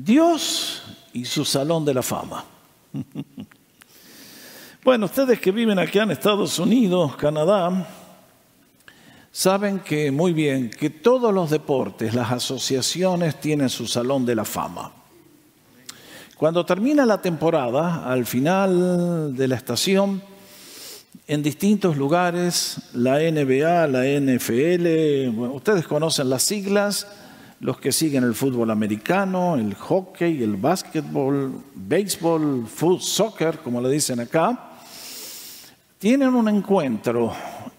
Dios y su salón de la fama. Bueno, ustedes que viven aquí en Estados Unidos, Canadá, saben que muy bien que todos los deportes, las asociaciones tienen su salón de la fama. Cuando termina la temporada, al final de la estación, en distintos lugares, la NBA, la NFL, ustedes conocen las siglas, los que siguen el fútbol americano, el hockey, el básquetbol, béisbol, fútbol, soccer, como le dicen acá, tienen un encuentro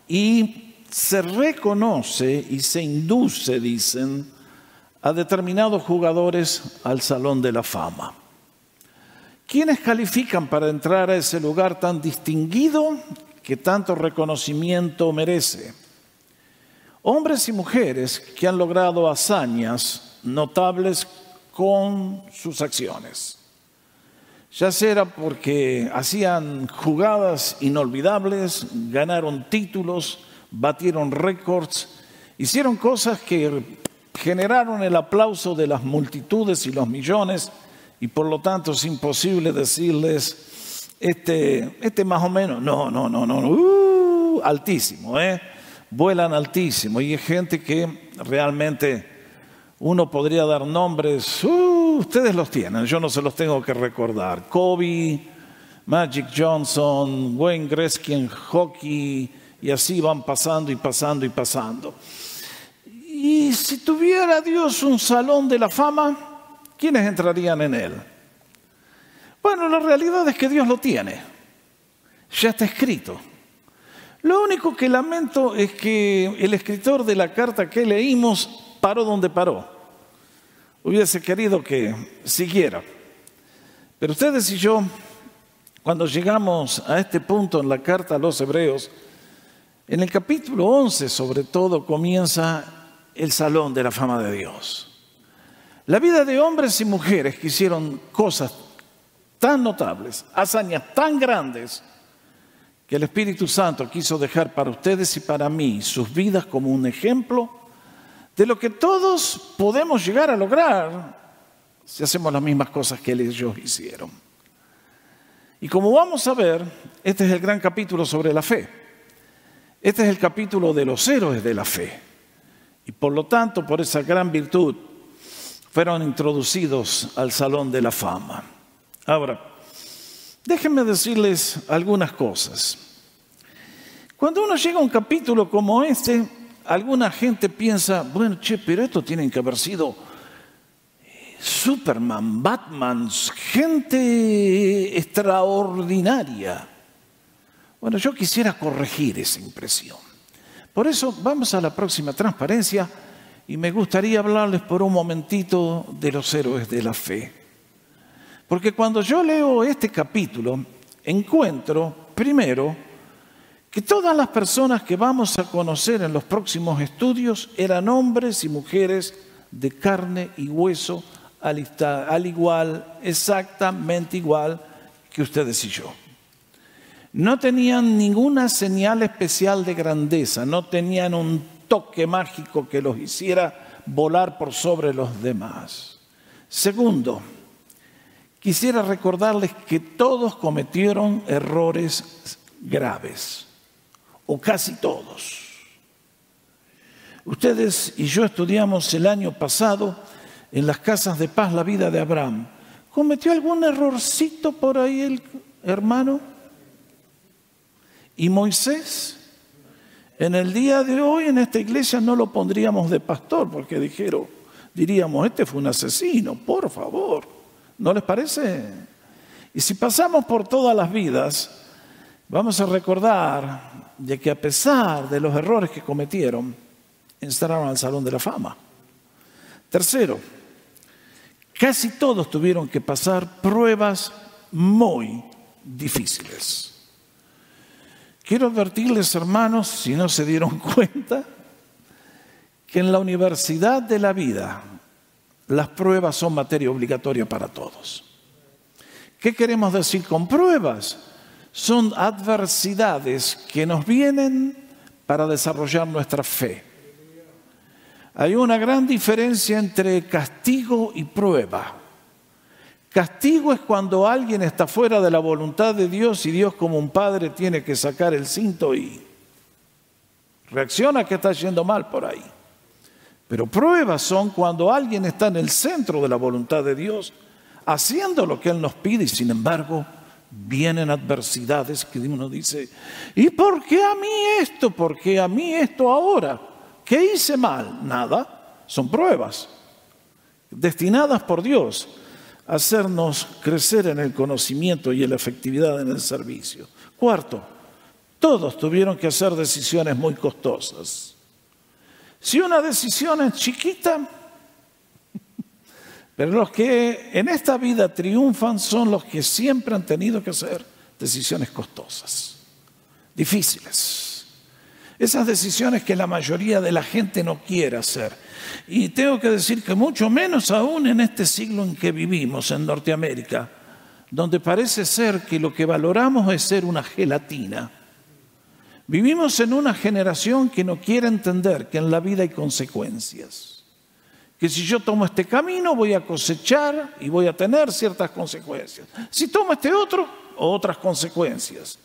y se reconoce y se induce, dicen, a determinados jugadores al Salón de la Fama. ¿Quiénes califican para entrar a ese lugar tan distinguido que tanto reconocimiento merece? Hombres y mujeres que han logrado hazañas notables con sus acciones. Ya sea porque hacían jugadas inolvidables, ganaron títulos, batieron récords, hicieron cosas que generaron el aplauso de las multitudes y los millones y por lo tanto es imposible decirles, este, este más o menos, no, no, no, no, uh, altísimo, ¿eh? Vuelan altísimo y hay gente que realmente uno podría dar nombres, uh, ustedes los tienen, yo no se los tengo que recordar. Kobe, Magic Johnson, Wayne Gretzky hockey, y así van pasando y pasando y pasando. Y si tuviera Dios un salón de la fama, ¿quiénes entrarían en él? Bueno, la realidad es que Dios lo tiene, ya está escrito. Lo único que lamento es que el escritor de la carta que leímos paró donde paró. Hubiese querido que siguiera. Pero ustedes y yo, cuando llegamos a este punto en la carta a los hebreos, en el capítulo 11 sobre todo comienza el salón de la fama de Dios. La vida de hombres y mujeres que hicieron cosas tan notables, hazañas tan grandes, que el Espíritu Santo quiso dejar para ustedes y para mí sus vidas como un ejemplo de lo que todos podemos llegar a lograr si hacemos las mismas cosas que ellos hicieron. Y como vamos a ver, este es el gran capítulo sobre la fe. Este es el capítulo de los héroes de la fe. Y por lo tanto, por esa gran virtud, fueron introducidos al Salón de la Fama. Ahora, déjenme decirles algunas cosas. Cuando uno llega a un capítulo como este, alguna gente piensa, bueno, che, pero esto tienen que haber sido Superman, Batman, gente extraordinaria. Bueno, yo quisiera corregir esa impresión. Por eso vamos a la próxima transparencia y me gustaría hablarles por un momentito de los héroes de la fe. Porque cuando yo leo este capítulo, encuentro, primero, que todas las personas que vamos a conocer en los próximos estudios eran hombres y mujeres de carne y hueso, al igual, exactamente igual que ustedes y yo. No tenían ninguna señal especial de grandeza, no tenían un toque mágico que los hiciera volar por sobre los demás. Segundo, quisiera recordarles que todos cometieron errores graves o casi todos. Ustedes y yo estudiamos el año pasado en las casas de paz la vida de Abraham. ¿Cometió algún errorcito por ahí el hermano? ¿Y Moisés? En el día de hoy en esta iglesia no lo pondríamos de pastor porque dijeron, diríamos, este fue un asesino, por favor. ¿No les parece? Y si pasamos por todas las vidas, vamos a recordar de que a pesar de los errores que cometieron, entraron al Salón de la Fama. Tercero, casi todos tuvieron que pasar pruebas muy difíciles. Quiero advertirles, hermanos, si no se dieron cuenta, que en la universidad de la vida las pruebas son materia obligatoria para todos. ¿Qué queremos decir con pruebas? son adversidades que nos vienen para desarrollar nuestra fe. Hay una gran diferencia entre castigo y prueba. Castigo es cuando alguien está fuera de la voluntad de Dios y Dios como un padre tiene que sacar el cinto y reacciona que está yendo mal por ahí. Pero pruebas son cuando alguien está en el centro de la voluntad de Dios, haciendo lo que Él nos pide y sin embargo vienen adversidades que uno dice, ¿y por qué a mí esto? ¿Por qué a mí esto ahora? ¿Qué hice mal? Nada, son pruebas destinadas por Dios a hacernos crecer en el conocimiento y en la efectividad en el servicio. Cuarto, todos tuvieron que hacer decisiones muy costosas. Si una decisión es chiquita, pero los que en esta vida triunfan son los que siempre han tenido que hacer decisiones costosas, difíciles. Esas decisiones que la mayoría de la gente no quiere hacer. Y tengo que decir que mucho menos aún en este siglo en que vivimos, en Norteamérica, donde parece ser que lo que valoramos es ser una gelatina Vivimos en una generación que no quiere entender que en la vida hay consecuencias. Que si yo tomo este camino voy a cosechar y voy a tener ciertas consecuencias. Si tomo este otro, otras consecuencias.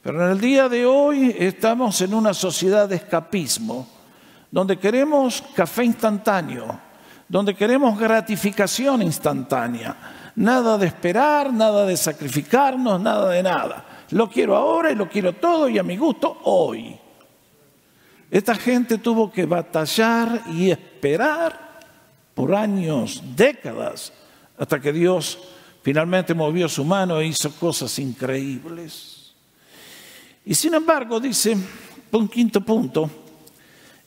Pero en el día de hoy estamos en una sociedad de escapismo, donde queremos café instantáneo, donde queremos gratificación instantánea. Nada de esperar, nada de sacrificarnos, nada de nada. Lo quiero ahora y lo quiero todo y a mi gusto hoy. Esta gente tuvo que batallar y esperar por años, décadas, hasta que Dios finalmente movió su mano e hizo cosas increíbles. Y sin embargo, dice, un quinto punto,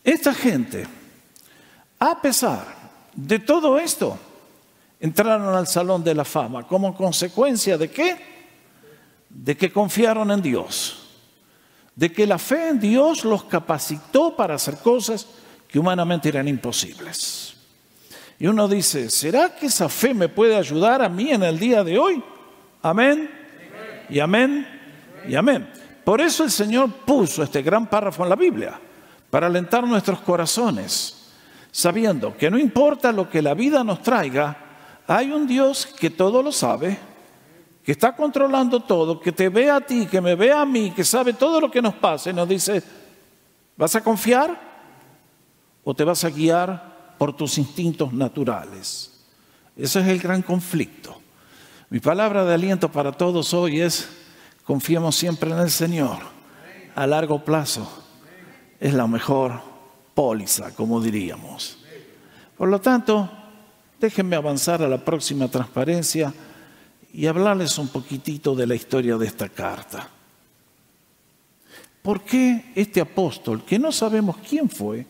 esta gente, a pesar de todo esto, entraron al Salón de la Fama. ¿Como consecuencia de qué? De que confiaron en Dios, de que la fe en Dios los capacitó para hacer cosas que humanamente eran imposibles. Y uno dice, ¿será que esa fe me puede ayudar a mí en el día de hoy? Amén. Y amén. Y amén. Por eso el Señor puso este gran párrafo en la Biblia, para alentar nuestros corazones, sabiendo que no importa lo que la vida nos traiga, hay un Dios que todo lo sabe, que está controlando todo, que te ve a ti, que me ve a mí, que sabe todo lo que nos pasa y nos dice, ¿vas a confiar o te vas a guiar por tus instintos naturales? Ese es el gran conflicto. Mi palabra de aliento para todos hoy es, confiemos siempre en el Señor. A largo plazo es la mejor póliza, como diríamos. Por lo tanto, déjenme avanzar a la próxima transparencia y hablarles un poquitito de la historia de esta carta. ¿Por qué este apóstol, que no sabemos quién fue,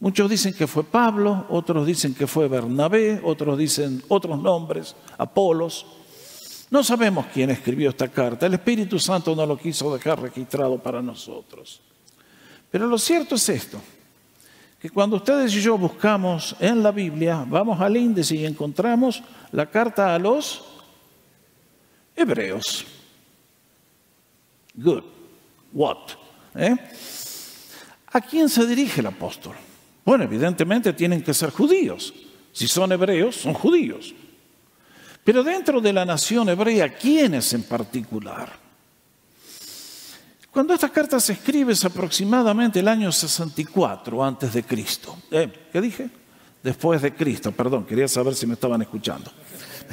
muchos dicen que fue Pablo, otros dicen que fue Bernabé, otros dicen otros nombres, Apolos, no sabemos quién escribió esta carta, el Espíritu Santo no lo quiso dejar registrado para nosotros. Pero lo cierto es esto, que cuando ustedes y yo buscamos en la Biblia, vamos al índice y encontramos la carta a los Hebreos. Good. What? ¿Eh? ¿A quién se dirige el apóstol? Bueno, evidentemente tienen que ser judíos. Si son hebreos, son judíos. Pero dentro de la nación hebrea, ¿quiénes en particular? Cuando esta carta se escribe es aproximadamente el año 64 antes de Cristo. ¿Eh? ¿Qué dije? Después de Cristo, perdón, quería saber si me estaban escuchando.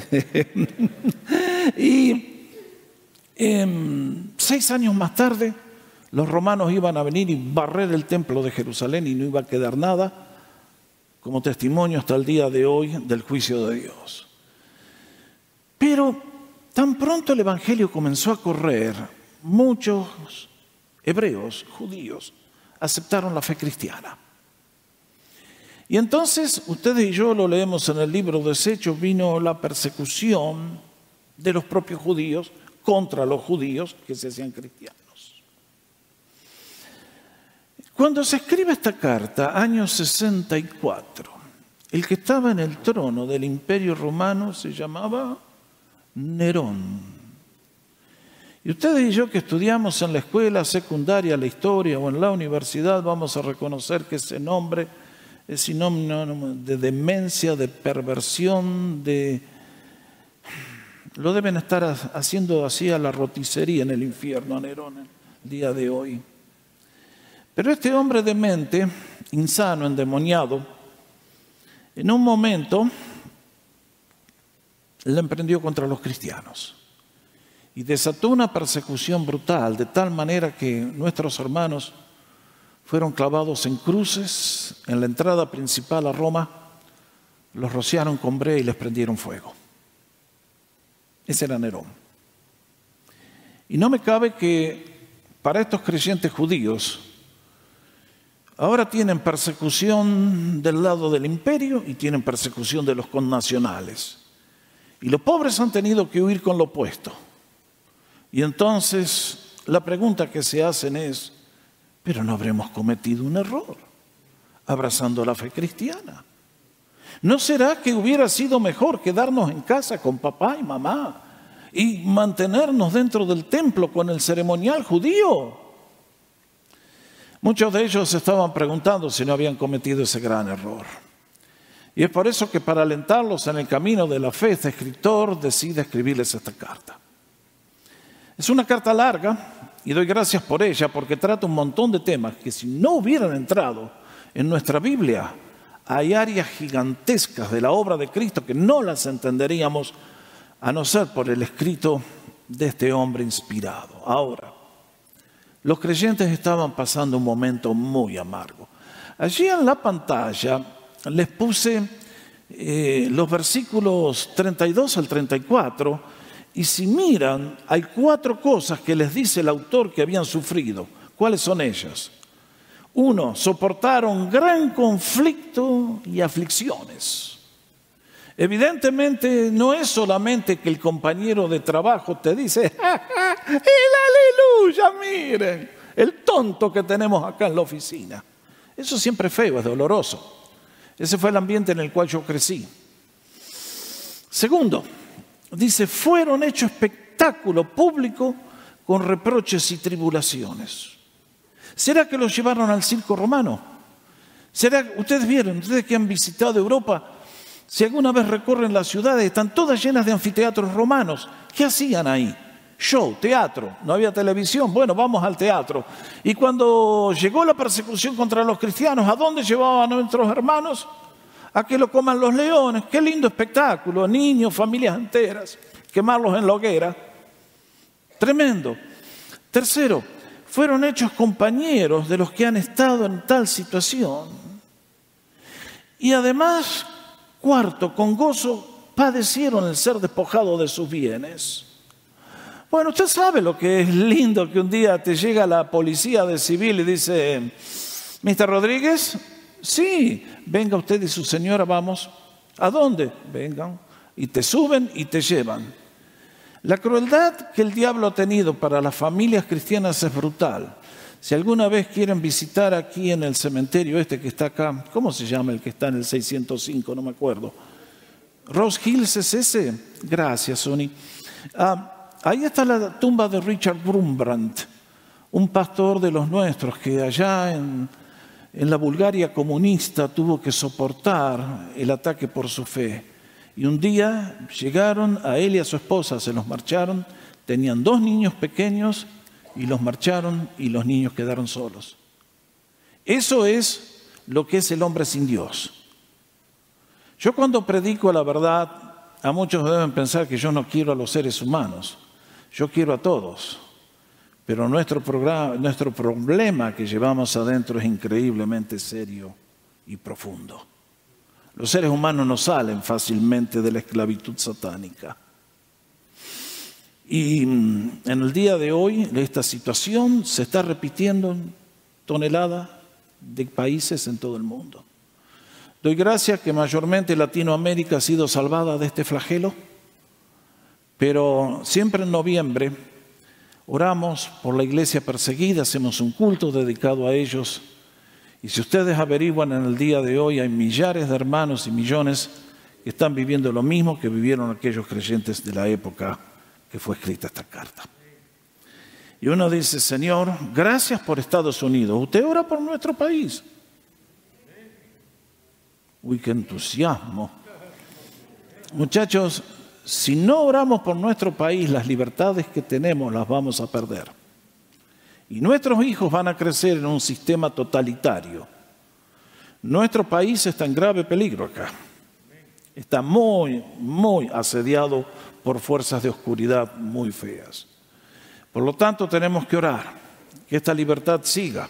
y em, seis años más tarde, los romanos iban a venir y barrer el templo de Jerusalén y no iba a quedar nada como testimonio hasta el día de hoy del juicio de Dios. Pero tan pronto el Evangelio comenzó a correr, muchos hebreos, judíos, aceptaron la fe cristiana. Y entonces, ustedes y yo lo leemos en el libro de Hechos, vino la persecución de los propios judíos contra los judíos que se hacían cristianos. Cuando se escribe esta carta, año 64, el que estaba en el trono del imperio romano se llamaba Nerón. Y ustedes y yo que estudiamos en la escuela secundaria la historia o en la universidad vamos a reconocer que ese nombre es sinónimo de demencia, de perversión, de lo deben estar haciendo así a la roticería en el infierno, a Nerón, el día de hoy. Pero este hombre de mente, insano, endemoniado, en un momento le emprendió contra los cristianos y desató una persecución brutal, de tal manera que nuestros hermanos fueron clavados en cruces en la entrada principal a Roma, los rociaron con brea y les prendieron fuego. Ese era Nerón. Y no me cabe que para estos creyentes judíos ahora tienen persecución del lado del imperio y tienen persecución de los connacionales. Y los pobres han tenido que huir con lo opuesto. Y entonces la pregunta que se hacen es, pero no habremos cometido un error abrazando la fe cristiana. ¿No será que hubiera sido mejor quedarnos en casa con papá y mamá y mantenernos dentro del templo con el ceremonial judío? Muchos de ellos estaban preguntando si no habían cometido ese gran error. Y es por eso que para alentarlos en el camino de la fe, este escritor decide escribirles esta carta. Es una carta larga y doy gracias por ella porque trata un montón de temas que si no hubieran entrado en nuestra Biblia, hay áreas gigantescas de la obra de Cristo que no las entenderíamos a no ser por el escrito de este hombre inspirado. Ahora, los creyentes estaban pasando un momento muy amargo. Allí en la pantalla les puse eh, los versículos 32 al 34 y si miran, hay cuatro cosas que les dice el autor que habían sufrido. ¿Cuáles son ellas? Uno, soportaron gran conflicto y aflicciones. Evidentemente no es solamente que el compañero de trabajo te dice, el aleluya, miren, el tonto que tenemos acá en la oficina. Eso siempre es feo, es doloroso. Ese fue el ambiente en el cual yo crecí. Segundo, dice, fueron hechos espectáculo público con reproches y tribulaciones. ¿Será que los llevaron al circo romano? ¿Será, ustedes vieron, ustedes que han visitado Europa, si alguna vez recorren las ciudades, están todas llenas de anfiteatros romanos. ¿Qué hacían ahí? Show, teatro, no había televisión, bueno, vamos al teatro. Y cuando llegó la persecución contra los cristianos, ¿a dónde llevaban a nuestros hermanos? A que lo coman los leones. Qué lindo espectáculo, niños, familias enteras, quemarlos en la hoguera. Tremendo. Tercero, fueron hechos compañeros de los que han estado en tal situación. Y además, cuarto, con gozo padecieron el ser despojado de sus bienes. Bueno, usted sabe lo que es lindo que un día te llega la policía de civil y dice, Mr. Rodríguez, sí, venga usted y su señora, vamos. ¿A dónde? Vengan. Y te suben y te llevan. La crueldad que el diablo ha tenido para las familias cristianas es brutal. Si alguna vez quieren visitar aquí en el cementerio este que está acá, ¿cómo se llama el que está en el 605? No me acuerdo. Rose Hills es ese. Gracias, Sony. Ah, ahí está la tumba de Richard Brumbrandt, un pastor de los nuestros que allá en, en la Bulgaria comunista tuvo que soportar el ataque por su fe. Y un día llegaron a él y a su esposa, se los marcharon, tenían dos niños pequeños y los marcharon y los niños quedaron solos. Eso es lo que es el hombre sin Dios. Yo cuando predico la verdad, a muchos deben pensar que yo no quiero a los seres humanos, yo quiero a todos. Pero nuestro, problema que llevamos adentro es increíblemente serio y profundo. Los seres humanos no salen fácilmente de la esclavitud satánica. Y mm, en el día de hoy esta situación se está repitiendo en toneladas de países en todo el mundo. Doy gracias que mayormente Latinoamérica ha sido salvada de este flagelo, pero siempre en noviembre oramos por la iglesia perseguida, hacemos un culto dedicado a ellos y si ustedes averiguan en el día de hoy, hay millares de hermanos y millones que están viviendo lo mismo que vivieron aquellos creyentes de la época que fue escrita esta carta. Y uno dice, Señor, gracias por Estados Unidos. Usted ora por nuestro país. Uy, qué entusiasmo. Muchachos, si no oramos por nuestro país, las libertades que tenemos las vamos a perder. Y nuestros hijos van a crecer en un sistema totalitario. Nuestro país está en grave peligro acá. Está muy, muy asediado por fuerzas de oscuridad muy feas. Por lo tanto, tenemos que orar, que esta libertad siga.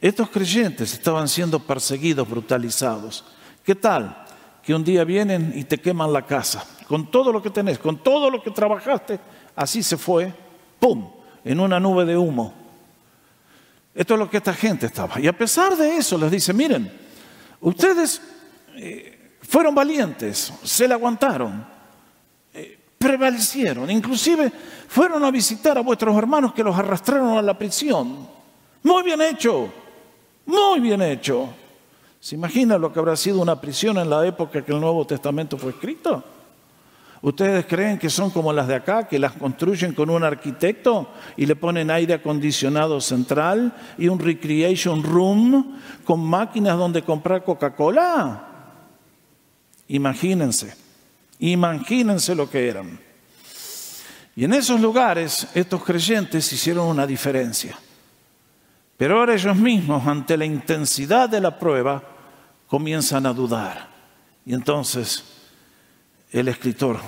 Estos creyentes estaban siendo perseguidos, brutalizados. ¿Qué tal? Que un día vienen y te queman la casa, con todo lo que tenés, con todo lo que trabajaste, así se fue, ¡pum!, en una nube de humo. Esto es lo que esta gente estaba. Y a pesar de eso les dice, miren, ustedes eh, fueron valientes, se la aguantaron, eh, prevalecieron, inclusive fueron a visitar a vuestros hermanos que los arrastraron a la prisión. Muy bien hecho, muy bien hecho. ¿Se imagina lo que habrá sido una prisión en la época que el Nuevo Testamento fue escrito? ¿Ustedes creen que son como las de acá, que las construyen con un arquitecto y le ponen aire acondicionado central y un recreation room con máquinas donde comprar Coca-Cola? Imagínense, imagínense lo que eran. Y en esos lugares estos creyentes hicieron una diferencia. Pero ahora ellos mismos, ante la intensidad de la prueba, comienzan a dudar. Y entonces el escritor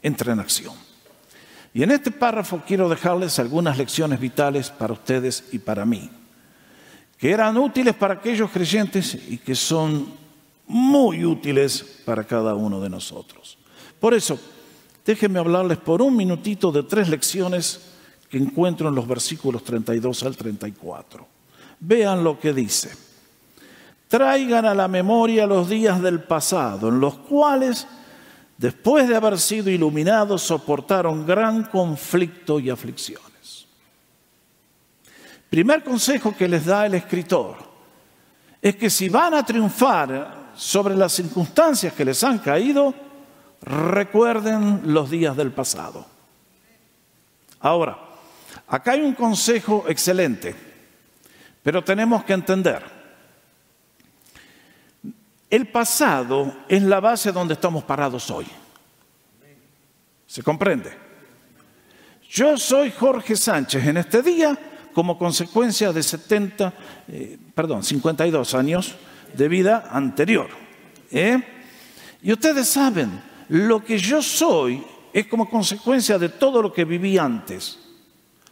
entra en acción. Y en este párrafo quiero dejarles algunas lecciones vitales para ustedes y para mí, que eran útiles para aquellos creyentes y que son muy útiles para cada uno de nosotros. Por eso, déjenme hablarles por un minutito de tres lecciones que encuentro en los versículos 32 al 34. Vean lo que dice. Traigan a la memoria los días del pasado, en los cuales, después de haber sido iluminados, soportaron gran conflicto y aflicciones. Primer consejo que les da el escritor es que si van a triunfar sobre las circunstancias que les han caído, recuerden los días del pasado. Ahora, acá hay un consejo excelente. Pero tenemos que entender, el pasado es la base donde estamos parados hoy. ¿Se comprende? Yo soy Jorge Sánchez en este día como consecuencia de 70, eh, perdón, 52 años de vida anterior. ¿eh? Y ustedes saben, lo que yo soy es como consecuencia de todo lo que viví antes.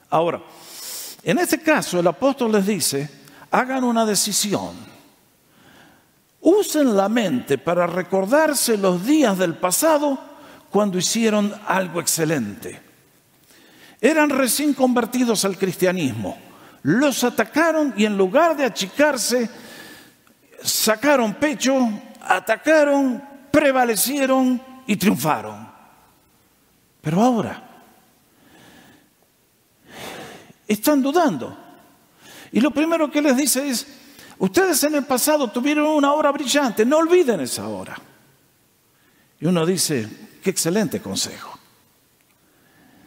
Ahora, en este caso, el apóstol les dice, hagan una decisión. Usen la mente para recordarse los días del pasado cuando hicieron algo excelente. Eran recién convertidos al cristianismo. Los atacaron y en lugar de achicarse, sacaron pecho, atacaron, prevalecieron y triunfaron. Pero ahora, están dudando. Y lo primero que les dice es, ustedes en el pasado tuvieron una hora brillante, no olviden esa hora. Y uno dice, qué excelente consejo.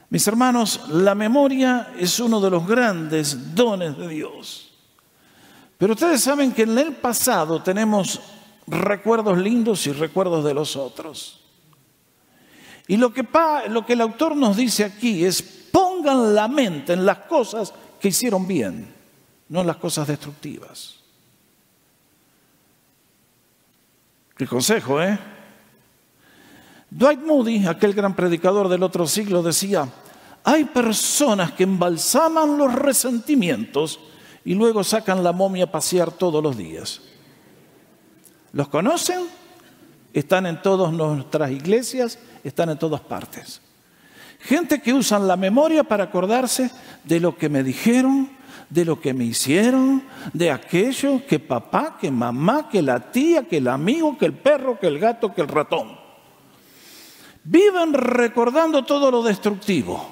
Mis hermanos, la memoria es uno de los grandes dones de Dios. Pero ustedes saben que en el pasado tenemos recuerdos lindos y recuerdos de los otros. Y lo que, lo que el autor nos dice aquí es, pongan la mente en las cosas que hicieron bien, no en las cosas destructivas. Qué consejo, ¿eh? Dwight Moody, aquel gran predicador del otro siglo, decía, hay personas que embalsaman los resentimientos y luego sacan la momia a pasear todos los días. ¿Los conocen? Están en todas nuestras iglesias, están en todas partes. Gente que usan la memoria para acordarse de lo que me dijeron, de lo que me hicieron, de aquello que papá, que mamá, que la tía, que el amigo, que el perro, que el gato, que el ratón. Viven recordando todo lo destructivo.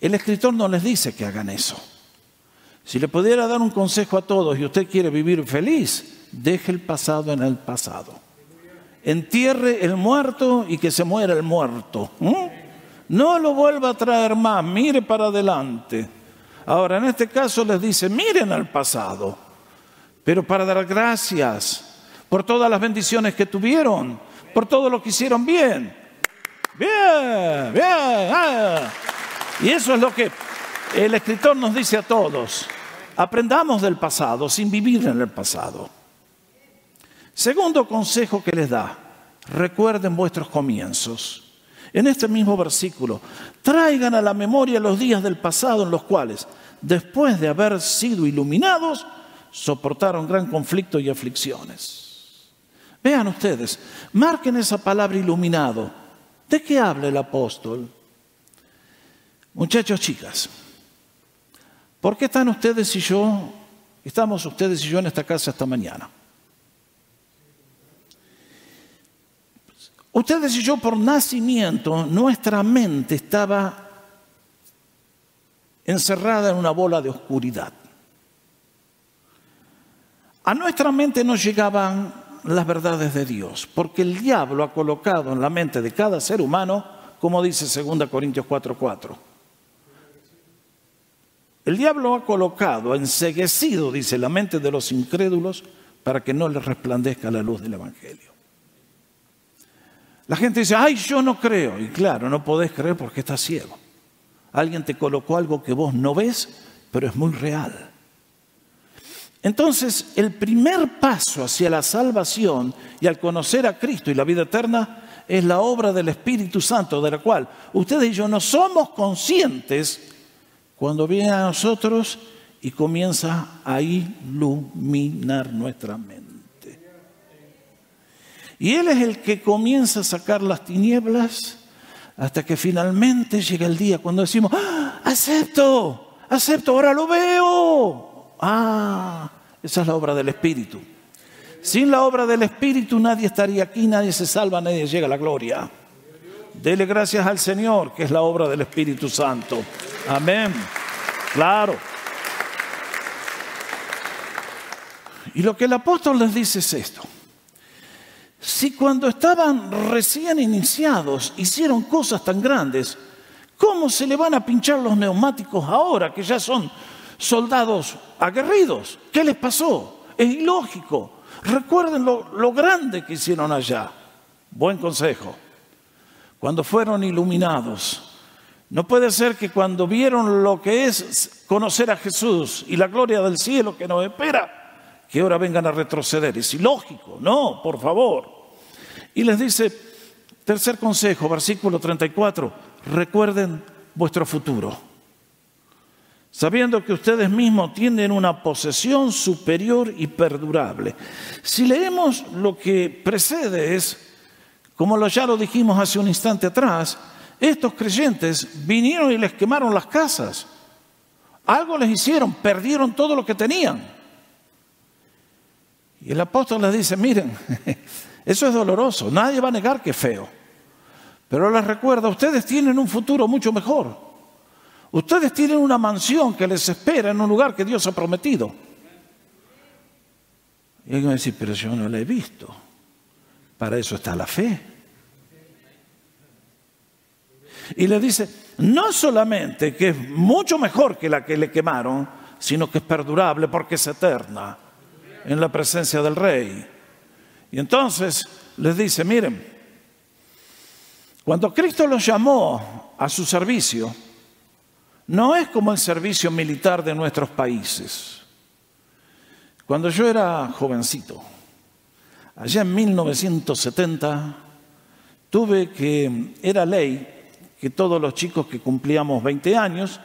El escritor no les dice que hagan eso. Si le pudiera dar un consejo a todos y usted quiere vivir feliz, deje el pasado en el pasado. Entierre el muerto y que se muera el muerto. No lo vuelva a traer más, mire para adelante. Ahora, en este caso les dice, miren al pasado, pero para dar gracias por todas las bendiciones que tuvieron, por todo lo que hicieron bien. Bien, bien. Ah. Y eso es lo que el escritor nos dice a todos. Aprendamos del pasado sin vivir en el pasado. Segundo consejo que les da, recuerden vuestros comienzos. En este mismo versículo, traigan a la memoria los días del pasado en los cuales, después de haber sido iluminados, soportaron gran conflicto y aflicciones. Vean ustedes, marquen esa palabra iluminado. ¿De qué habla el apóstol? Muchachos, chicas, ¿por qué están ustedes y yo, estamos ustedes y yo en esta casa esta mañana? Ustedes y yo por nacimiento, nuestra mente estaba encerrada en una bola de oscuridad. A nuestra mente no llegaban las verdades de Dios, porque el diablo ha colocado en la mente de cada ser humano, como dice 2 Corintios 4:4. El diablo ha colocado, enseguecido, dice, la mente de los incrédulos para que no les resplandezca la luz del Evangelio. La gente dice, ay, yo no creo. Y claro, no podés creer porque estás ciego. Alguien te colocó algo que vos no ves, pero es muy real. Entonces, el primer paso hacia la salvación y al conocer a Cristo y la vida eterna es la obra del Espíritu Santo, de la cual ustedes y yo no somos conscientes cuando viene a nosotros y comienza a iluminar nuestra mente. Y Él es el que comienza a sacar las tinieblas hasta que finalmente llega el día cuando decimos, ¡Ah, acepto, acepto, ahora lo veo. Ah, esa es la obra del Espíritu. Sin la obra del Espíritu nadie estaría aquí, nadie se salva, nadie llega a la gloria. Dele gracias al Señor, que es la obra del Espíritu Santo. Amén. Claro. Y lo que el apóstol les dice es esto. Si cuando estaban recién iniciados hicieron cosas tan grandes, ¿cómo se le van a pinchar los neumáticos ahora que ya son soldados aguerridos? ¿Qué les pasó? Es ilógico. Recuerden lo, grande que hicieron allá. Buen consejo. Cuando fueron iluminados, no puede ser que cuando vieron lo que es conocer a Jesús y la gloria del cielo que nos espera, que ahora vengan a retroceder. Es ilógico, no, por favor. Y les dice, tercer consejo, versículo 34, recuerden vuestro futuro. Sabiendo que ustedes mismos tienen una posesión superior y perdurable. Si leemos lo que precede es, como ya lo dijimos hace un instante atrás, estos creyentes vinieron y les quemaron las casas. Algo les hicieron, perdieron todo lo que tenían. Y el apóstol les dice, miren, eso es doloroso, nadie va a negar que es feo. Pero les recuerda, ustedes tienen un futuro mucho mejor. Ustedes tienen una mansión que les espera en un lugar que Dios ha prometido. Y alguien va a decir, pero yo no la he visto. Para eso está la fe. Y le dice, no solamente que es mucho mejor que la que le quemaron, sino que es perdurable porque es eterna en la presencia del rey. Y entonces les dice, miren, cuando Cristo los llamó a su servicio, no es como el servicio militar de nuestros países. Cuando yo era jovencito, allá en 1970, tuve que, era ley que todos los chicos que cumplíamos 20 años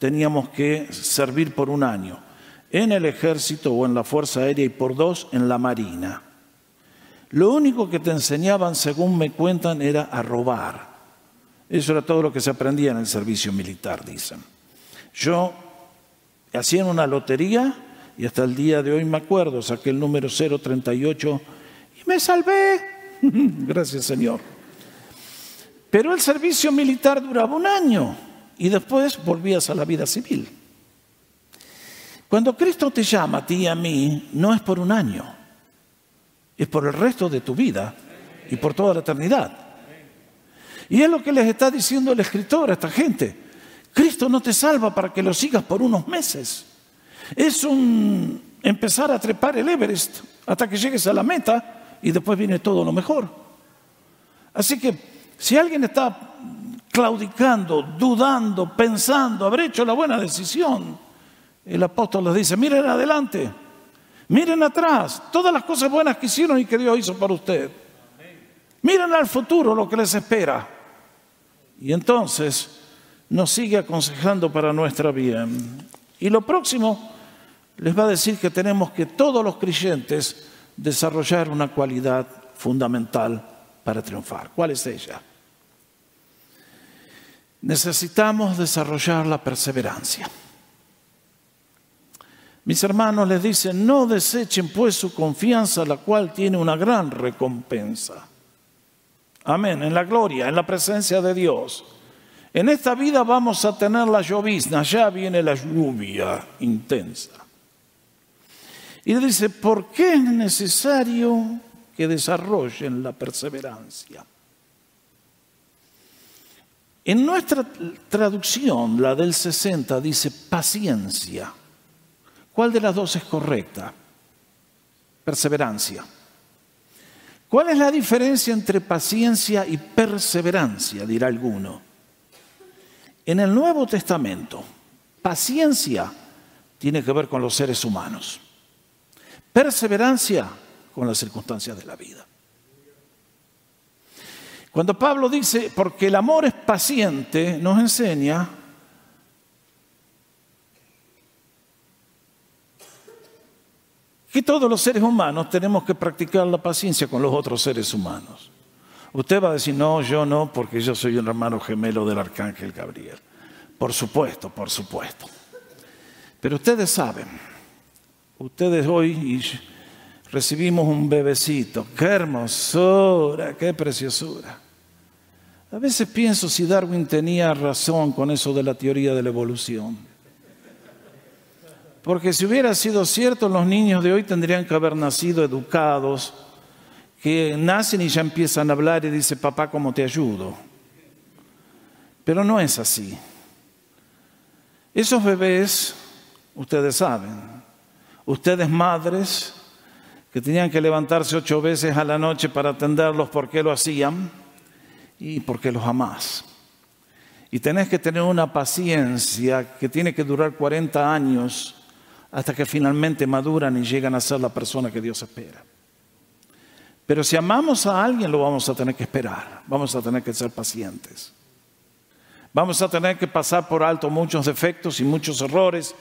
teníamos que servir por un año en el ejército o en la Fuerza Aérea y por dos en la Marina. Lo único que te enseñaban, según me cuentan, era a robar. Eso era todo lo que se aprendía en el servicio militar, dicen. Yo hacía una lotería y hasta el día de hoy me acuerdo, saqué el número 038 y me salvé. Gracias Señor. Pero el servicio militar duraba un año y después volvías a la vida civil. Cuando Cristo te llama a ti y a mí, no es por un año, es por el resto de tu vida y por toda la eternidad. Y es lo que les está diciendo el escritor a esta gente. Cristo no te salva para que lo sigas por unos meses. Es un empezar a trepar el Everest hasta que llegues a la meta y después viene todo lo mejor. Así que Si alguien está claudicando, dudando, pensando, haber hecho la buena decisión, el apóstol les dice, miren adelante, miren atrás, todas las cosas buenas que hicieron y que Dios hizo para usted. Miren al futuro lo que les espera. Y entonces nos sigue aconsejando para nuestra vida. Y lo próximo les va a decir que tenemos que todos los creyentes desarrollar una cualidad fundamental para triunfar. ¿Cuál es ella? Necesitamos desarrollar la perseverancia. Mis hermanos les dicen, no desechen pues su confianza, la cual tiene una gran recompensa. Amén, en la gloria, en la presencia de Dios. En esta vida vamos a tener la llovizna, ya viene la lluvia intensa. Y dice, ¿por qué es necesario que desarrollen la perseverancia? En nuestra traducción, la del 60, dice paciencia. ¿Cuál de las dos es correcta? Perseverancia. ¿Cuál es la diferencia entre paciencia y perseverancia? Dirá alguno. En el Nuevo Testamento, paciencia tiene que ver con los seres humanos. Perseverancia con las circunstancias de la vida. Cuando Pablo dice, porque el amor es paciente, nos enseña que todos los seres humanos tenemos que practicar la paciencia con los otros seres humanos. Usted va a decir, no, yo no, porque yo soy un hermano gemelo del arcángel Gabriel. Por supuesto, por supuesto. Pero ustedes saben, ustedes hoy recibimos un bebecito, qué hermosura, qué preciosura. A veces pienso si Darwin tenía razón con eso de la teoría de la evolución. Porque si hubiera sido cierto, los niños de hoy tendrían que haber nacido educados, que nacen y ya empiezan a hablar y dice, papá, ¿cómo te ayudo? Pero no es así. Esos bebés, ustedes saben, ustedes madres, que tenían que levantarse ocho veces a la noche para atenderlos, ¿por qué lo hacían? Y porque los amás. Y tenés que tener una paciencia que tiene que durar 40 años hasta que finalmente maduran y llegan a ser la persona que Dios espera. Pero si amamos a alguien, lo vamos a tener que esperar, vamos a tener que ser pacientes. Vamos a tener que pasar por alto muchos defectos y muchos errores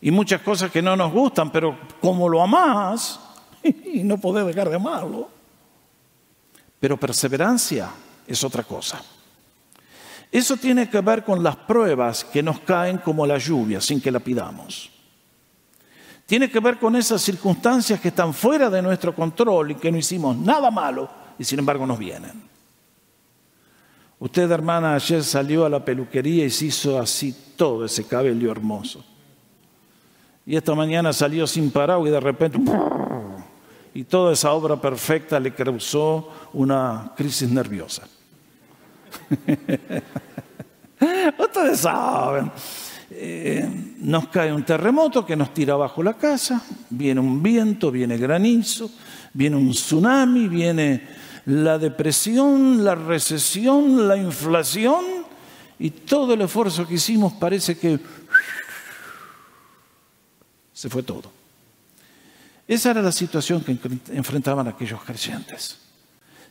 y muchas cosas que no nos gustan, pero como lo amás, y no podés dejar de amarlo. Pero perseverancia es otra cosa. Eso tiene que ver con las pruebas que nos caen como la lluvia sin que la pidamos. Tiene que ver con esas circunstancias que están fuera de nuestro control y que no hicimos nada malo y sin embargo nos vienen. Usted, hermana, ayer salió a la peluquería y se hizo así todo ese cabello hermoso. Y esta mañana salió sin parar y de repente y toda esa obra perfecta le causó una crisis nerviosa. Ustedes saben, eh, nos cae un terremoto que nos tira abajo la casa, viene un viento, viene granizo, viene un tsunami, viene la depresión, la recesión, la inflación y todo el esfuerzo que hicimos parece que se fue todo. Esa era la situación que enfrentaban aquellos creyentes.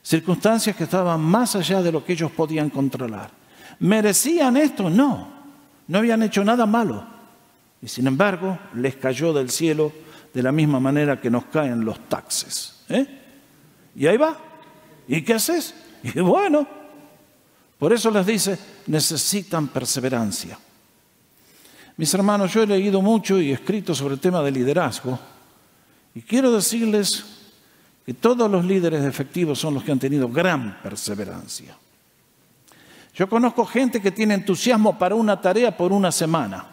Circunstancias que estaban más allá de lo que ellos podían controlar. ¿Merecían esto? No. No habían hecho nada malo. Y sin embargo, les cayó del cielo de la misma manera que nos caen los taxes. ¿eh? Y ahí va. ¿Y qué haces? Y bueno, por eso les dice, necesitan perseverancia. Mis hermanos, yo he leído mucho y escrito sobre el tema del liderazgo. Y quiero decirles que todos los líderes efectivos son los que han tenido gran perseverancia. Yo conozco gente que tiene entusiasmo para una tarea por una semana.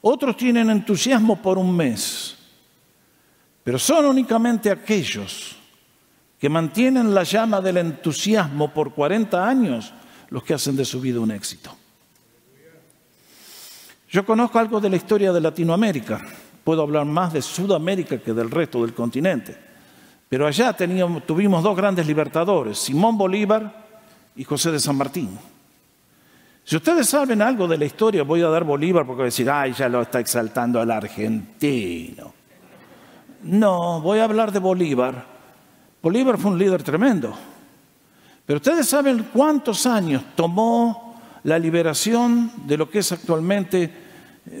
Otros tienen entusiasmo por un mes. Pero son únicamente aquellos que mantienen la llama del entusiasmo por 40 años los que hacen de su vida un éxito. Yo conozco algo de la historia de Latinoamérica puedo hablar más de Sudamérica que del resto del continente. Pero allá teníamos, tuvimos dos grandes libertadores, Simón Bolívar y José de San Martín. Si ustedes saben algo de la historia, voy a dar Bolívar porque voy a decir, ay, ya lo está exaltando al argentino. No, voy a hablar de Bolívar. Bolívar fue un líder tremendo. Pero ustedes saben cuántos años tomó la liberación de lo que es actualmente eh,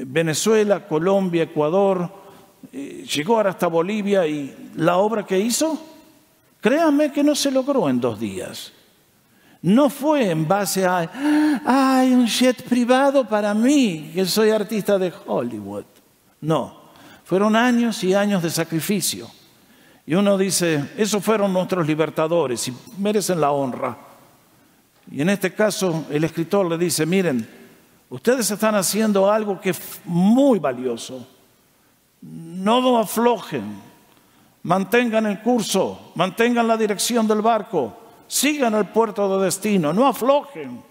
Venezuela, Colombia, Ecuador, eh, llegó ahora hasta Bolivia y la obra que hizo, créanme que no se logró en dos días. No fue en base a, un jet privado para mí, que soy artista de Hollywood. No, fueron años y años de sacrificio. Y uno dice, esos fueron nuestros libertadores y merecen la honra. Y en este caso el escritor le dice, miren, ustedes están haciendo algo que es muy valioso. No aflojen, mantengan el curso, mantengan la dirección del barco, sigan el puerto de destino, no aflojen,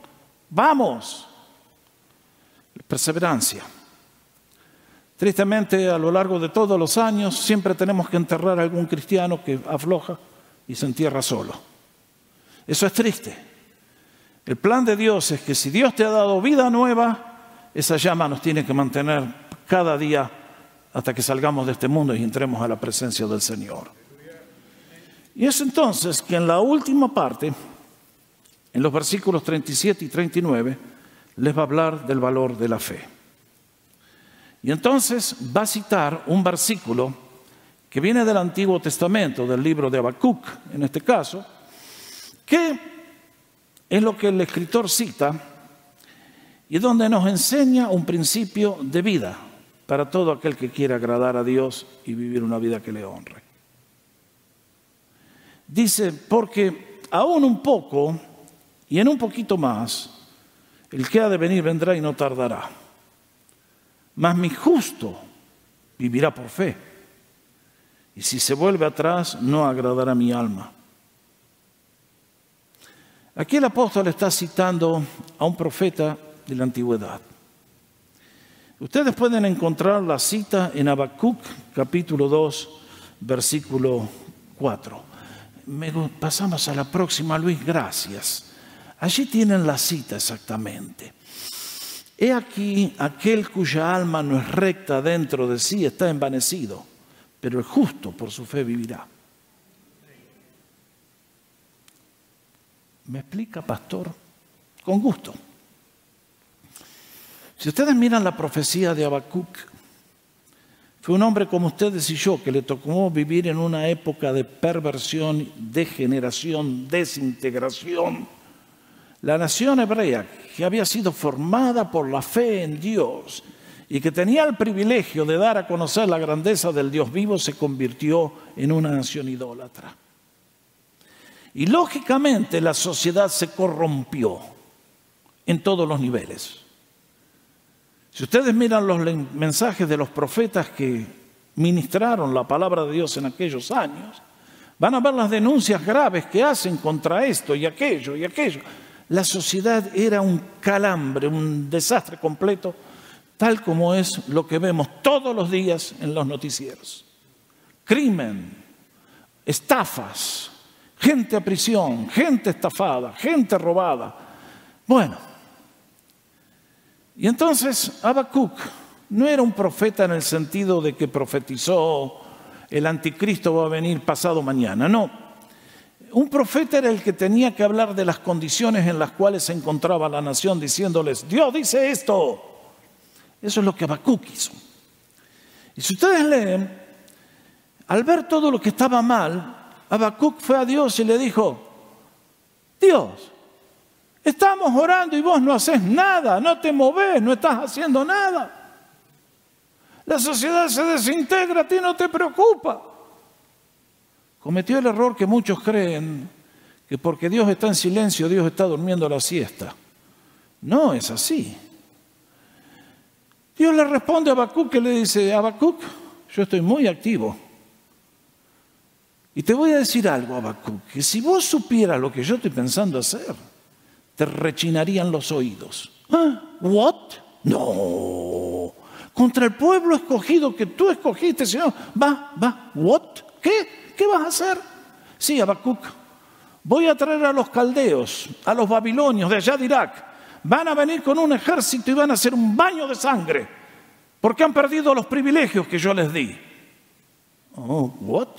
vamos. Perseverancia. Tristemente, a lo largo de todos los años, siempre tenemos que enterrar a algún cristiano que afloja y se entierra solo. Eso es triste. El plan de Dios es que si Dios te ha dado vida nueva, esa llama nos tiene que mantener cada día hasta que salgamos de este mundo y entremos a la presencia del Señor. Y es entonces que en la última parte, en los versículos 37 y 39, les va a hablar del valor de la fe. Y entonces va a citar un versículo que viene del Antiguo Testamento, del libro de Habacuc, en este caso, que es lo que el escritor cita y donde nos enseña un principio de vida para todo aquel que quiera agradar a Dios y vivir una vida que le honre. Dice, porque aún un poco y en un poquito más, el que ha de venir vendrá y no tardará mas mi justo vivirá por fe. Y si se vuelve atrás, no agradará mi alma. Aquí el apóstol está citando a un profeta de la antigüedad. Ustedes pueden encontrar la cita en Habacuc, capítulo 2, versículo 4. Pasamos a la próxima, Luis, gracias. Allí tienen la cita exactamente. He aquí aquel cuya alma no es recta dentro de sí está envanecido, pero el justo por su fe vivirá. ¿Me explica, pastor? Con gusto. Si ustedes miran la profecía de Habacuc, fue un hombre como ustedes y yo que le tocó vivir en una época de perversión, degeneración, desintegración la nación hebrea, que había sido formada por la fe en Dios y que tenía el privilegio de dar a conocer la grandeza del Dios vivo, se convirtió en una nación idólatra. Y lógicamente la sociedad se corrompió en todos los niveles. Si ustedes miran los mensajes de los profetas que ministraron la palabra de Dios en aquellos años, van a ver las denuncias graves que hacen contra esto y aquello y aquello la sociedad era un calambre, un desastre completo, tal como es lo que vemos todos los días en los noticieros. Crimen, estafas, gente a prisión, gente estafada, gente robada. Bueno, y entonces Habacuc no era un profeta en el sentido de que profetizó el anticristo va a venir pasado mañana, no un profeta era el que tenía que hablar de las condiciones en las cuales se encontraba la nación, diciéndoles, Dios dice esto. Eso es lo que Habacuc hizo. Y si ustedes leen, al ver todo lo que estaba mal, Habacuc fue a Dios y le dijo, Dios, estamos orando y vos no haces nada, no te moves, no estás haciendo nada. La sociedad se desintegra, a ti no te preocupa cometió el error que muchos creen, que porque Dios está en silencio, Dios está durmiendo la siesta. No es así. Dios le responde a Habacuc que le dice, Habacuc, yo estoy muy activo. Y te voy a decir algo, Habacuc, que si vos supieras lo que yo estoy pensando hacer, te rechinarían los oídos. ¿Ah? ¿What? No. Contra el pueblo escogido que tú escogiste, Señor. Va, va, ¿what? ¿Qué? ¿Qué vas a hacer? Sí, Habacuc, voy a traer a los caldeos, a los babilonios de allá de Irak. Van a venir con un ejército y van a hacer un baño de sangre, porque han perdido los privilegios que yo les di. Oh, what?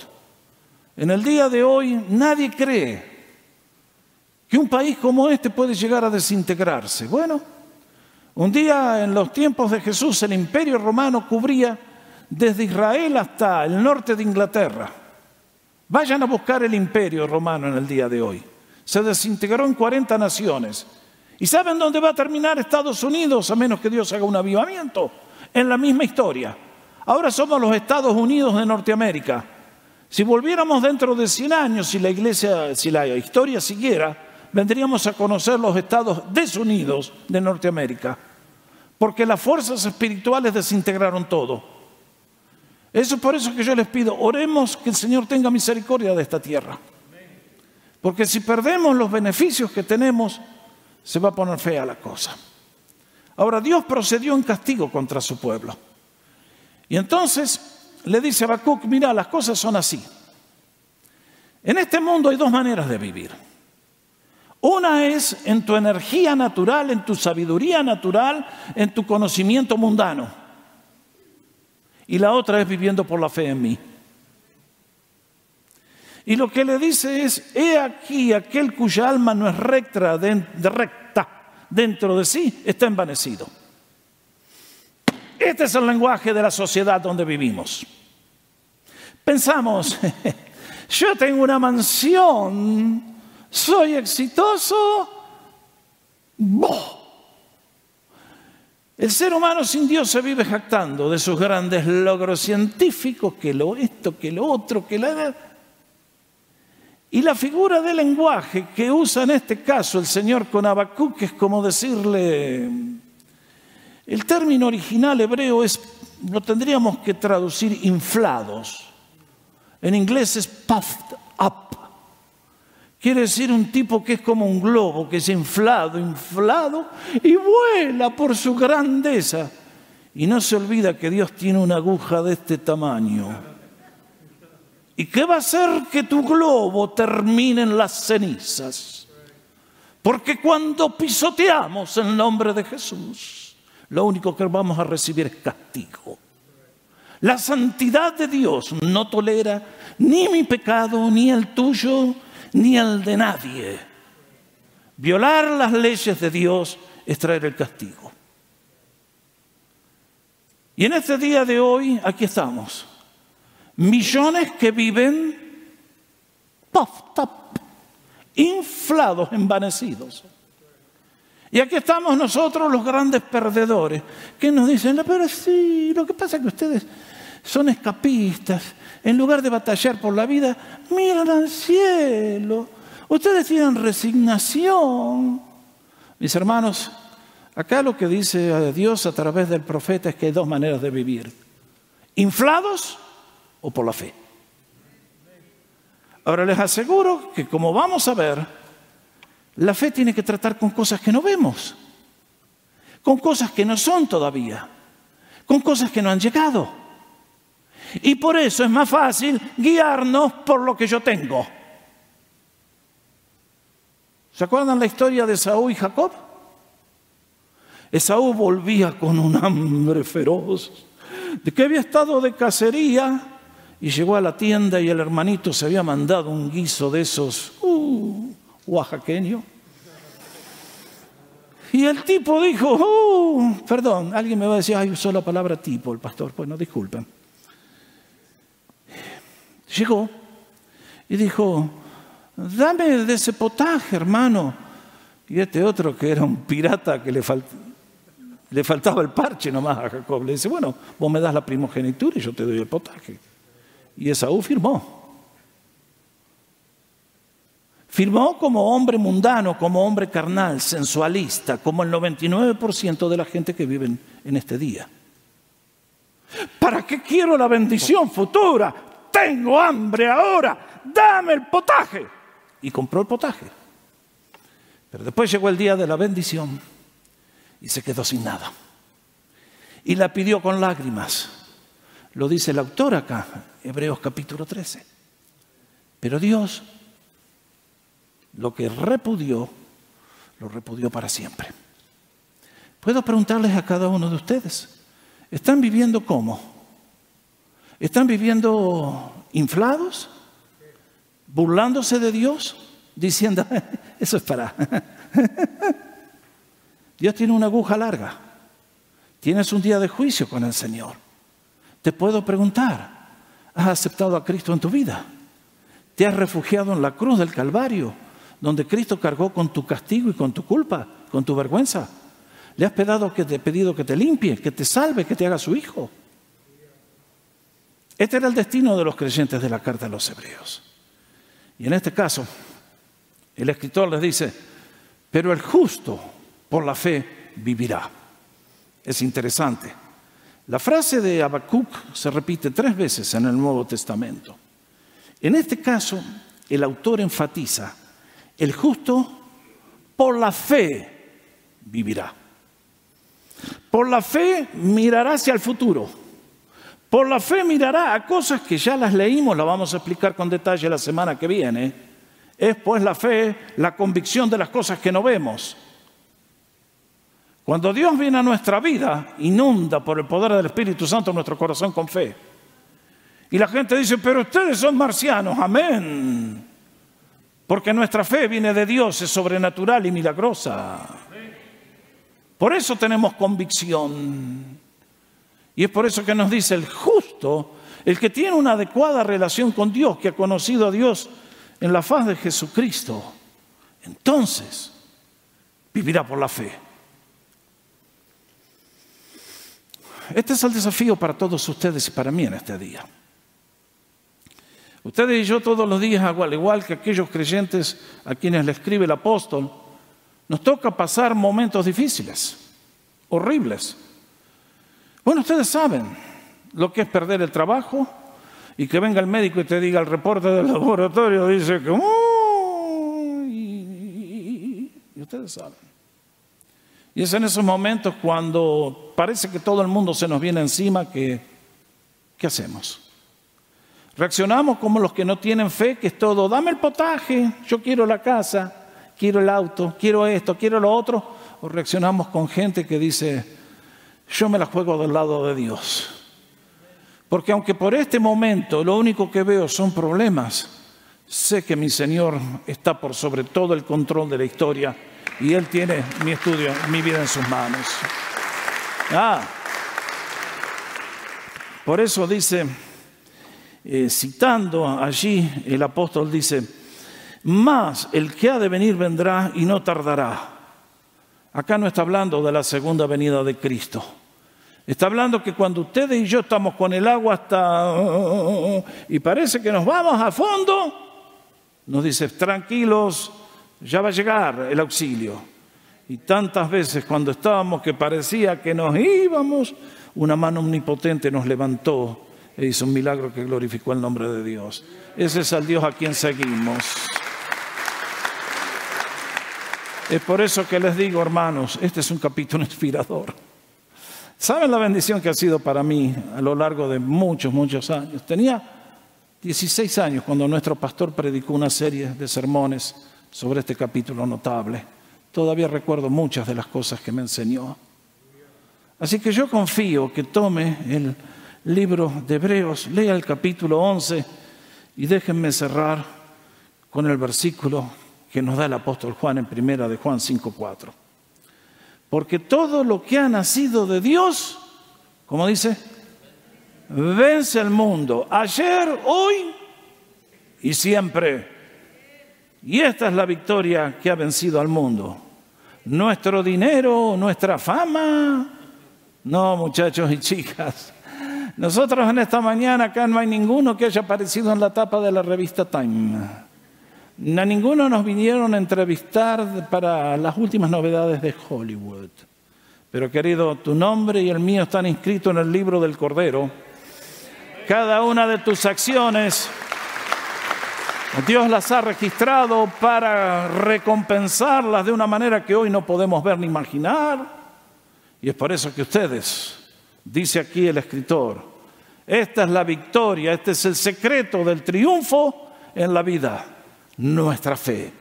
En el día de hoy nadie cree que un país como este puede llegar a desintegrarse. Bueno, un día en los tiempos de Jesús el imperio romano cubría desde Israel hasta el norte de Inglaterra. Vayan a buscar el imperio romano en el día de hoy. Se desintegró en 40 naciones. ¿Y saben dónde va a terminar Estados Unidos a menos que Dios haga un avivamiento? En la misma historia. Ahora somos los Estados Unidos de Norteamérica. Si volviéramos dentro de 100 años, si la iglesia, si la historia siguiera, vendríamos a conocer los Estados desunidos de Norteamérica. Porque las fuerzas espirituales desintegraron todo. Eso es por eso que yo les pido, oremos que el Señor tenga misericordia de esta tierra. Porque si perdemos los beneficios que tenemos, se va a poner fea la cosa. Ahora, Dios procedió en castigo contra su pueblo. Y entonces le dice a Habacuc, mira, las cosas son así. En este mundo hay dos maneras de vivir. Una es en tu energía natural, en tu sabiduría natural, en tu conocimiento mundano y la otra es viviendo por la fe en mí. Y lo que le dice es, he aquí aquel cuya alma no es recta, recta dentro de sí, está envanecido. Este es el lenguaje de la sociedad donde vivimos. Pensamos, yo tengo una mansión, soy exitoso, el ser humano sin Dios se vive jactando de sus grandes logros científicos, que lo esto, que lo otro, que la... Y la figura del lenguaje que usa en este caso el Señor con es como decirle, el término original hebreo es, lo tendríamos que traducir inflados. En inglés es puffed up. Quiere decir un tipo que es como un globo, que es inflado, inflado y vuela por su grandeza. Y no se olvida que Dios tiene una aguja de este tamaño. ¿Y qué va a hacer que tu globo termine en las cenizas? Porque cuando pisoteamos el nombre de Jesús, lo único que vamos a recibir es castigo. La santidad de Dios no tolera ni mi pecado, ni el tuyo, ni el de nadie. Violar las leyes de Dios es traer el castigo. Y en este día de hoy, aquí estamos. Millones que viven puff, inflados, envanecidos. Y aquí estamos nosotros los grandes perdedores, que nos dicen, pero sí, lo que pasa es que ustedes son escapistas, en lugar de batallar por la vida, miran al cielo. Ustedes tienen resignación. Mis hermanos, acá lo que dice Dios a través del profeta es que hay dos maneras de vivir. Inflados o por la fe. Ahora les aseguro que como vamos a ver, la fe tiene que tratar con cosas que no vemos, con cosas que no son todavía, con cosas que no han llegado. Y por eso es más fácil guiarnos por lo que yo tengo. ¿Se acuerdan la historia de Saúl y Jacob? Esaú volvía con un hambre feroz, de que había estado de cacería y llegó a la tienda y el hermanito se había mandado un guiso de esos uh, oaxaqueño. Y el tipo dijo, uh, perdón, alguien me va a decir, ay, usó la palabra tipo, el pastor, pues no disculpen. Llegó y dijo, dame de ese potaje, hermano. Y este otro, que era un pirata que le, faltaba el parche nomás a Jacob, le dice, bueno, vos me das la primogenitura y yo te doy el potaje. Y Esaú firmó. Firmó como hombre mundano, como hombre carnal, sensualista, como el 99% de la gente que vive en este día. ¿Para qué quiero la bendición futura? Tengo hambre ahora, dame el potaje. Y compró el potaje. Pero después llegó el día de la bendición y se quedó sin nada. Y la pidió con lágrimas. Lo dice el autor acá, Hebreos capítulo 13. Pero Dios lo que repudió, lo repudió para siempre. Puedo preguntarles a cada uno de ustedes, ¿están viviendo cómo? ¿Están viviendo inflados? ¿Burlándose de Dios? Diciendo, eso es para... Dios tiene una aguja larga. Tienes un día de juicio con el Señor. Te puedo preguntar, ¿has aceptado a Cristo en tu vida? ¿Te has refugiado en la cruz del Calvario, donde Cristo cargó con tu castigo y con tu culpa, con tu vergüenza? ¿Le has pedido que te, pedido que te limpie, que te salve, que te haga su hijo? Este era el destino de los creyentes de la carta de los hebreos. Y en este caso, el escritor les dice, pero el justo por la fe vivirá. Es interesante. La frase de Habacuc se repite tres veces en el Nuevo Testamento. En este caso, el autor enfatiza, el justo por la fe vivirá. Por la fe mirará hacia el futuro. Por la fe mirará a cosas que ya las leímos, las vamos a explicar con detalle la semana que viene. Es pues la fe, la convicción de las cosas que no vemos. Cuando Dios viene a nuestra vida, inunda por el poder del Espíritu Santo nuestro corazón con fe. Y la gente dice, pero ustedes son marcianos, amén. Porque nuestra fe viene de Dios, es sobrenatural y milagrosa. Por eso tenemos convicción. Y es por eso que nos dice el justo, el que tiene una adecuada relación con Dios, que ha conocido a Dios en la faz de Jesucristo, entonces vivirá por la fe. Este es el desafío para todos ustedes y para mí en este día. Ustedes y yo todos los días, al igual que aquellos creyentes a quienes le escribe el apóstol, nos toca pasar momentos difíciles, horribles. Bueno, ustedes saben lo que es perder el trabajo y que venga el médico y te diga el reporte del laboratorio, dice que... y ustedes saben. Y es en esos momentos cuando parece que todo el mundo se nos viene encima que, ¿qué hacemos? Reaccionamos como los que no tienen fe, que es todo, dame el potaje, yo quiero la casa, quiero el auto, quiero esto, quiero lo otro. O reaccionamos con gente que dice, yo me la juego del lado de Dios. Porque aunque por este momento lo único que veo son problemas, sé que mi Señor está por sobre todo el control de la historia y Él tiene mi estudio, mi vida en sus manos. Ah, por eso dice, eh, citando allí, el apóstol dice, más el que ha de venir vendrá y no tardará. Acá no está hablando de la segunda venida de Cristo. Está hablando que cuando ustedes y yo estamos con el agua hasta... y parece que nos vamos a fondo, nos dice, tranquilos, ya va a llegar el auxilio. Y tantas veces cuando estábamos que parecía que nos íbamos, una mano omnipotente nos levantó e hizo un milagro que glorificó el nombre de Dios. Ese es el Dios a quien seguimos. Es por eso que les digo, hermanos, este es un capítulo inspirador. ¿Saben la bendición que ha sido para mí a lo largo de muchos, muchos años? Tenía 16 años cuando nuestro pastor predicó una serie de sermones sobre este capítulo notable. Todavía recuerdo muchas de las cosas que me enseñó. Así que yo confío que tome el libro de Hebreos, lea el capítulo 11 y déjenme cerrar con el versículo que nos da el apóstol Juan en primera de Juan 5:4. Porque todo lo que ha nacido de Dios, como dice, vence al mundo, ayer, hoy y siempre. Y esta es la victoria que ha vencido al mundo. Nuestro dinero, nuestra fama. No, muchachos y chicas. Nosotros en esta mañana acá no hay ninguno que haya aparecido en la tapa de la revista Time. A ninguno nos vinieron a entrevistar para las últimas novedades de Hollywood. Pero querido, tu nombre y el mío están inscritos en el libro del Cordero. Cada una de tus acciones Dios las ha registrado para recompensarlas de una manera que hoy no podemos ver ni imaginar. Y es por eso que ustedes, dice aquí el escritor, esta es la victoria, este es el secreto del triunfo en la vida, nuestra fe.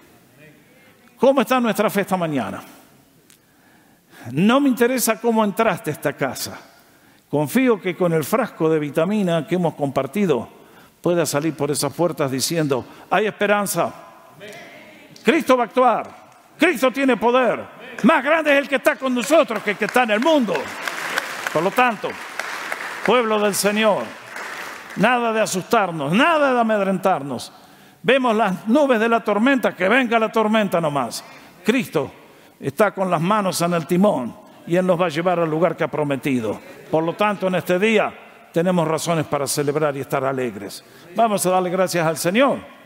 ¿Cómo está nuestra fe esta mañana? No me interesa cómo entraste a esta casa. Confío que con el frasco de vitamina que hemos compartido puedas salir por esas puertas diciendo, hay esperanza. Cristo va a actuar. Cristo tiene poder. Más grande es el que está con nosotros que el que está en el mundo. Por lo tanto, pueblo del Señor, nada de asustarnos, nada de amedrentarnos. Vemos las nubes de la tormenta, que venga la tormenta nomás. Cristo está con las manos en el timón y Él nos va a llevar al lugar que ha prometido. Por lo tanto, en este día tenemos razones para celebrar y estar alegres. Vamos a darle gracias al Señor.